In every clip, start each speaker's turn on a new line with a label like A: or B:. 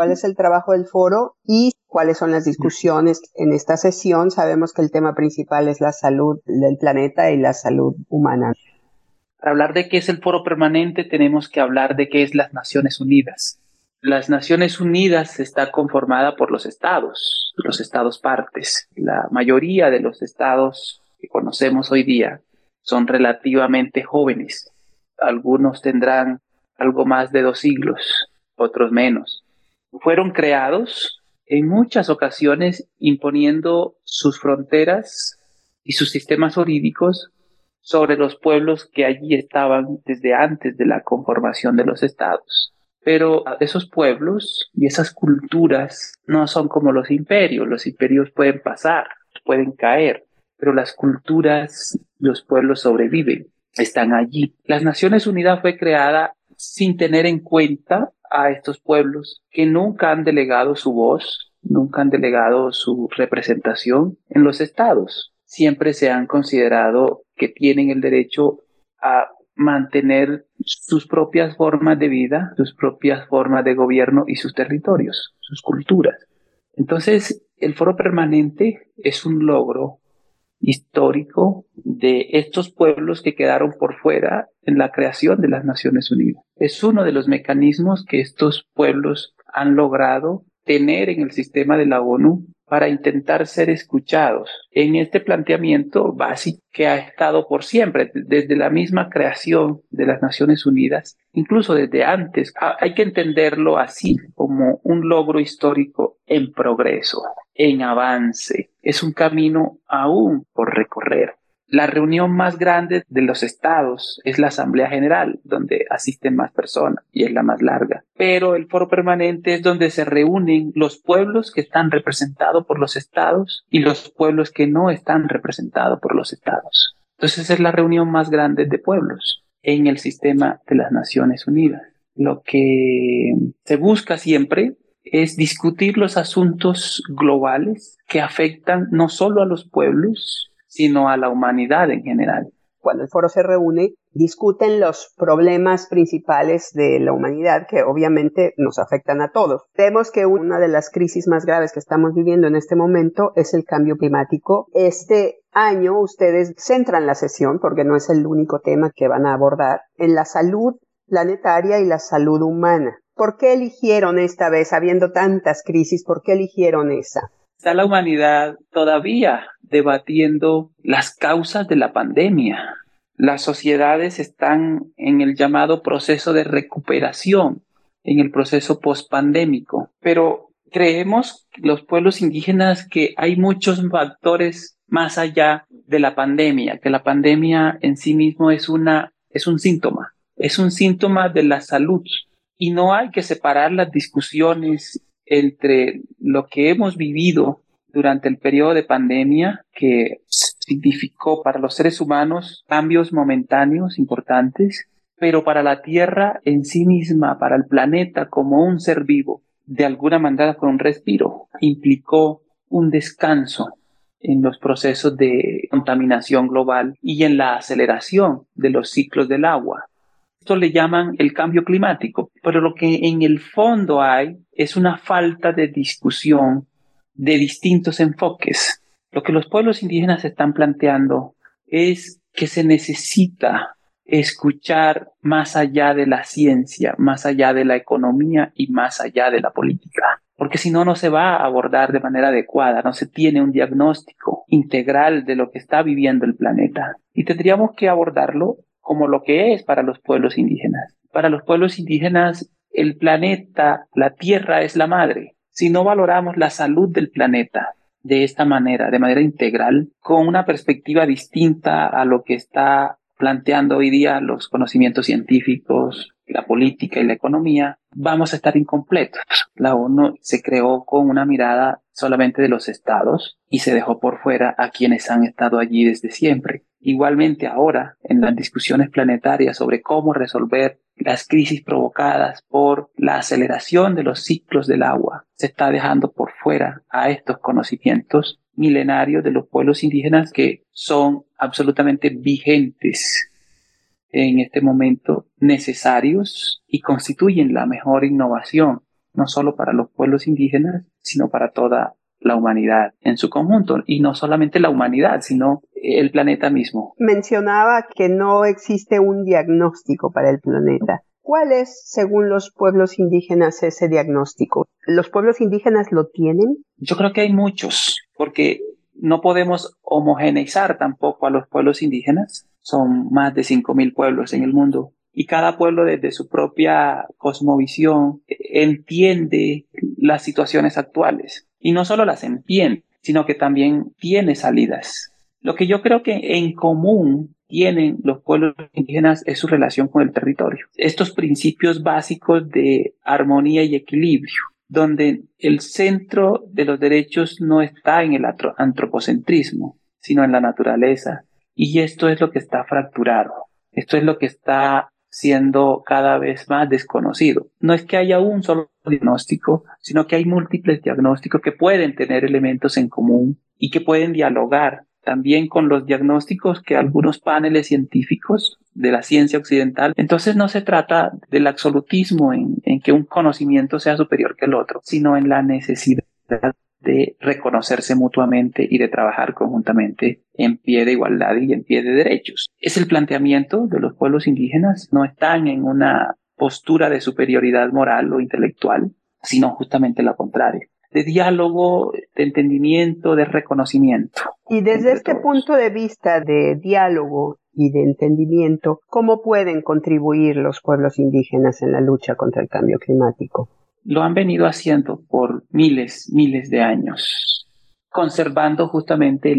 A: cuál es el trabajo del foro y cuáles son las discusiones en esta sesión. Sabemos que el tema principal es la salud del planeta y la salud humana.
B: Para hablar de qué es el foro permanente tenemos que hablar de qué es las Naciones Unidas. Las Naciones Unidas está conformada por los estados, los estados partes. La mayoría de los estados que conocemos hoy día son relativamente jóvenes. Algunos tendrán algo más de dos siglos, otros menos. Fueron creados en muchas ocasiones imponiendo sus fronteras y sus sistemas jurídicos sobre los pueblos que allí estaban desde antes de la conformación de los estados. Pero esos pueblos y esas culturas no son como los imperios. Los imperios pueden pasar, pueden caer, pero las culturas, los pueblos sobreviven, están allí. Las Naciones Unidas fue creada sin tener en cuenta a estos pueblos que nunca han delegado su voz, nunca han delegado su representación en los estados. Siempre se han considerado que tienen el derecho a mantener sus propias formas de vida, sus propias formas de gobierno y sus territorios, sus culturas. Entonces, el foro permanente es un logro histórico de estos pueblos que quedaron por fuera en la creación de las Naciones Unidas. Es uno de los mecanismos que estos pueblos han logrado tener en el sistema de la ONU para intentar ser escuchados en este planteamiento básico que ha estado por siempre, desde la misma creación de las Naciones Unidas, incluso desde antes. Hay que entenderlo así, como un logro histórico en progreso, en avance. Es un camino aún por recorrer. La reunión más grande de los estados es la Asamblea General, donde asisten más personas y es la más larga. Pero el foro permanente es donde se reúnen los pueblos que están representados por los estados y los pueblos que no están representados por los estados. Entonces es la reunión más grande de pueblos en el sistema de las Naciones Unidas. Lo que se busca siempre es discutir los asuntos globales que afectan no solo a los pueblos, sino a la humanidad en general.
A: Cuando el foro se reúne, discuten los problemas principales de la humanidad que obviamente nos afectan a todos. Vemos que una de las crisis más graves que estamos viviendo en este momento es el cambio climático. Este año ustedes centran la sesión, porque no es el único tema que van a abordar, en la salud planetaria y la salud humana. ¿Por qué eligieron esta vez, habiendo tantas crisis, por qué eligieron esa?
B: Está la humanidad todavía debatiendo las causas de la pandemia. Las sociedades están en el llamado proceso de recuperación, en el proceso pospandémico. Pero creemos los pueblos indígenas que hay muchos factores más allá de la pandemia, que la pandemia en sí mismo es una es un síntoma, es un síntoma de la salud y no hay que separar las discusiones entre lo que hemos vivido durante el periodo de pandemia que significó para los seres humanos cambios momentáneos importantes, pero para la Tierra en sí misma, para el planeta como un ser vivo, de alguna manera con un respiro, implicó un descanso en los procesos de contaminación global y en la aceleración de los ciclos del agua. Esto le llaman el cambio climático, pero lo que en el fondo hay es una falta de discusión de distintos enfoques. Lo que los pueblos indígenas están planteando es que se necesita escuchar más allá de la ciencia, más allá de la economía y más allá de la política. Porque si no, no se va a abordar de manera adecuada, no se tiene un diagnóstico integral de lo que está viviendo el planeta. Y tendríamos que abordarlo como lo que es para los pueblos indígenas. Para los pueblos indígenas, el planeta, la tierra es la madre, si no valoramos la salud del planeta de esta manera, de manera integral, con una perspectiva distinta a lo que está planteando hoy día los conocimientos científicos, la política y la economía, vamos a estar incompletos. La ONU se creó con una mirada solamente de los estados y se dejó por fuera a quienes han estado allí desde siempre. Igualmente ahora, en las discusiones planetarias sobre cómo resolver las crisis provocadas por la aceleración de los ciclos del agua, se está dejando por fuera a estos conocimientos milenarios de los pueblos indígenas que son absolutamente vigentes en este momento, necesarios y constituyen la mejor innovación no solo para los pueblos indígenas, sino para toda la humanidad en su conjunto, y no solamente la humanidad, sino el planeta mismo.
A: Mencionaba que no existe un diagnóstico para el planeta. ¿Cuál es, según los pueblos indígenas, ese diagnóstico? ¿Los pueblos indígenas lo tienen?
B: Yo creo que hay muchos, porque no podemos homogeneizar tampoco a los pueblos indígenas. Son más de 5.000 pueblos en el mundo y cada pueblo desde su propia cosmovisión entiende las situaciones actuales. Y no solo las entiende, sino que también tiene salidas. Lo que yo creo que en común tienen los pueblos indígenas es su relación con el territorio. Estos principios básicos de armonía y equilibrio, donde el centro de los derechos no está en el antropocentrismo, sino en la naturaleza. Y esto es lo que está fracturado. Esto es lo que está siendo cada vez más desconocido. No es que haya un solo diagnóstico, sino que hay múltiples diagnósticos que pueden tener elementos en común y que pueden dialogar también con los diagnósticos que algunos paneles científicos de la ciencia occidental. Entonces no se trata del absolutismo en, en que un conocimiento sea superior que el otro, sino en la necesidad de reconocerse mutuamente y de trabajar conjuntamente en pie de igualdad y en pie de derechos. Es el planteamiento de los pueblos indígenas, no están en una postura de superioridad moral o intelectual, sino justamente lo contrario de diálogo, de entendimiento, de reconocimiento.
A: Y desde este punto de vista de diálogo y de entendimiento, ¿cómo pueden contribuir los pueblos indígenas en la lucha contra el cambio climático?
B: lo han venido haciendo por miles, miles de años, conservando justamente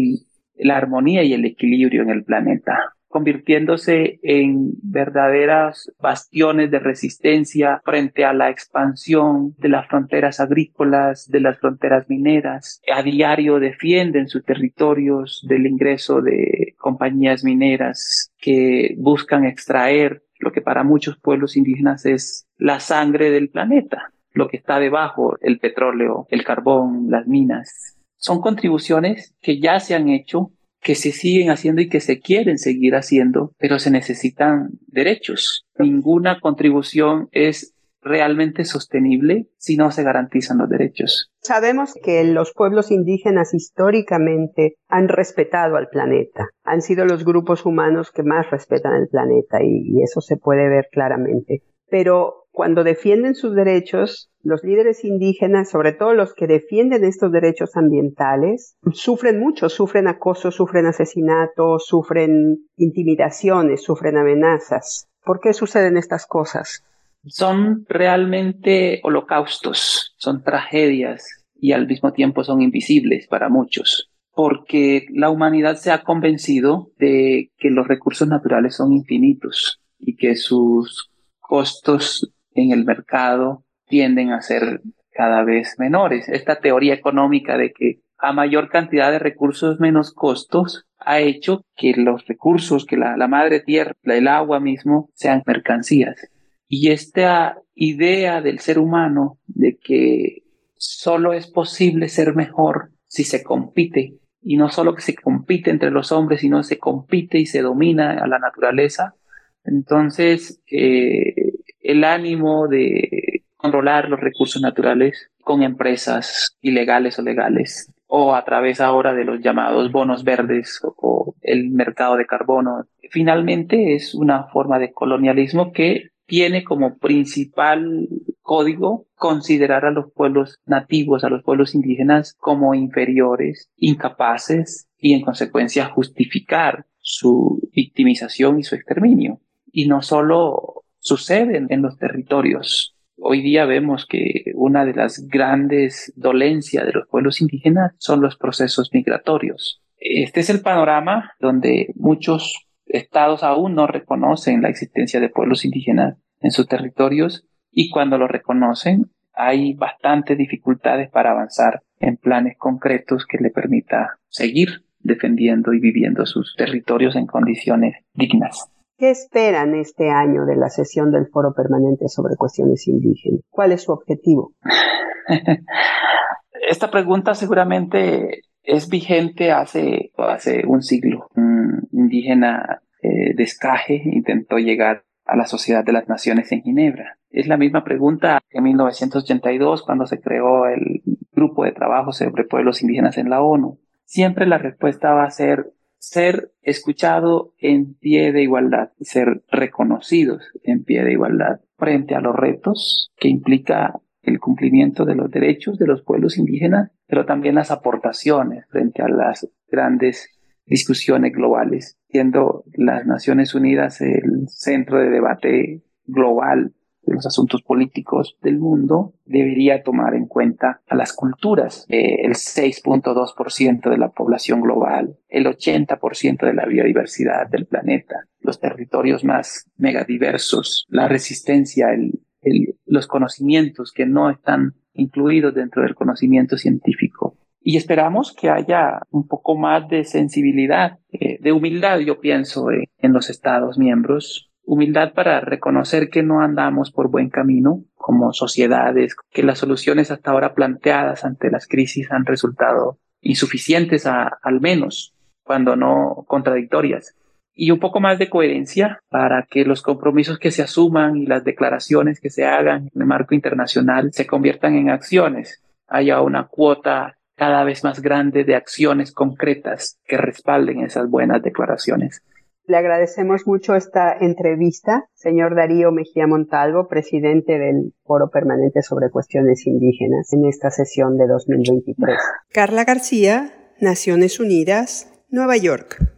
B: la armonía y el equilibrio en el planeta, convirtiéndose en verdaderas bastiones de resistencia frente a la expansión de las fronteras agrícolas, de las fronteras mineras. A diario defienden sus territorios del ingreso de compañías mineras que buscan extraer lo que para muchos pueblos indígenas es la sangre del planeta lo que está debajo, el petróleo, el carbón, las minas. Son contribuciones que ya se han hecho, que se siguen haciendo y que se quieren seguir haciendo, pero se necesitan derechos. Ninguna contribución es realmente sostenible si no se garantizan los derechos.
A: Sabemos que los pueblos indígenas históricamente han respetado al planeta, han sido los grupos humanos que más respetan el planeta y, eso se puede ver claramente. Pero cuando defienden sus derechos, los líderes indígenas, sobre todo los que defienden estos derechos ambientales, sufren mucho, sufren acoso, sufren asesinatos, sufren intimidaciones, sufren amenazas. ¿Por qué suceden estas cosas?
B: Son realmente holocaustos, son tragedias y al mismo tiempo son invisibles para muchos, porque la humanidad se ha convencido de que los recursos naturales son infinitos y que sus costos en el mercado tienden a ser cada vez menores. Esta teoría económica de que a mayor cantidad de recursos menos costos ha hecho que los recursos, que la, madre tierra, el agua mismo, sean mercancías. Y esta idea del ser humano de que solo es posible ser mejor si se compite, y no solo que se compite entre los hombres, sino se compite y se domina a la naturaleza, entonces eh, el ánimo de controlar los recursos naturales con empresas ilegales o legales o a través ahora de los llamados bonos verdes o, el mercado de carbono. Finalmente es una forma de colonialismo que tiene como principal código considerar a los pueblos nativos, a los pueblos indígenas como inferiores, incapaces y en consecuencia justificar su victimización y su exterminio. Y no solo suceden en los territorios. Hoy día vemos que una de las grandes dolencias de los pueblos indígenas son los procesos migratorios. Este es el panorama donde muchos estados aún no reconocen la existencia de pueblos indígenas en sus territorios y cuando lo reconocen hay bastantes dificultades para avanzar en planes concretos que le permita seguir defendiendo y viviendo sus territorios en condiciones dignas.
A: ¿Qué esperan este año de la sesión del Foro Permanente sobre Cuestiones Indígenas? ¿Cuál es su objetivo?
B: Esta pregunta seguramente es vigente hace, hace un siglo. Un indígena eh, de Escaje intentó llegar a la Sociedad de las Naciones en Ginebra. Es la misma pregunta que en 1982 cuando se creó el grupo de trabajo sobre pueblos indígenas en la ONU. Siempre la respuesta va a ser ser escuchado en pie de igualdad, ser reconocidos en pie de igualdad frente a los retos que implica el cumplimiento de los derechos de los pueblos indígenas, pero también las aportaciones frente a las grandes discusiones globales, siendo las Naciones Unidas el centro de debate global de los asuntos políticos del mundo, debería tomar en cuenta a las culturas, eh, el 6.2% de la población global, el 80% de la biodiversidad del planeta, los territorios más megadiversos, la resistencia, los conocimientos que no están incluidos dentro del conocimiento científico. Y esperamos que haya un poco más de sensibilidad, eh, de humildad, yo pienso, eh, en los Estados miembros, humildad para reconocer que no andamos por buen camino como sociedades, que las soluciones hasta ahora planteadas ante las crisis han resultado insuficientes al menos, cuando no contradictorias. Y un poco más de coherencia para que los compromisos que se asuman y las declaraciones que se hagan en el marco internacional se conviertan en acciones. Haya una cuota cada vez más grande de acciones concretas que respalden esas buenas declaraciones.
A: Le agradecemos mucho esta entrevista, señor Darío Mejía Montalvo, presidente del Foro Permanente sobre Cuestiones Indígenas, en esta sesión de 2023.
C: Carla García, Naciones Unidas, Nueva York.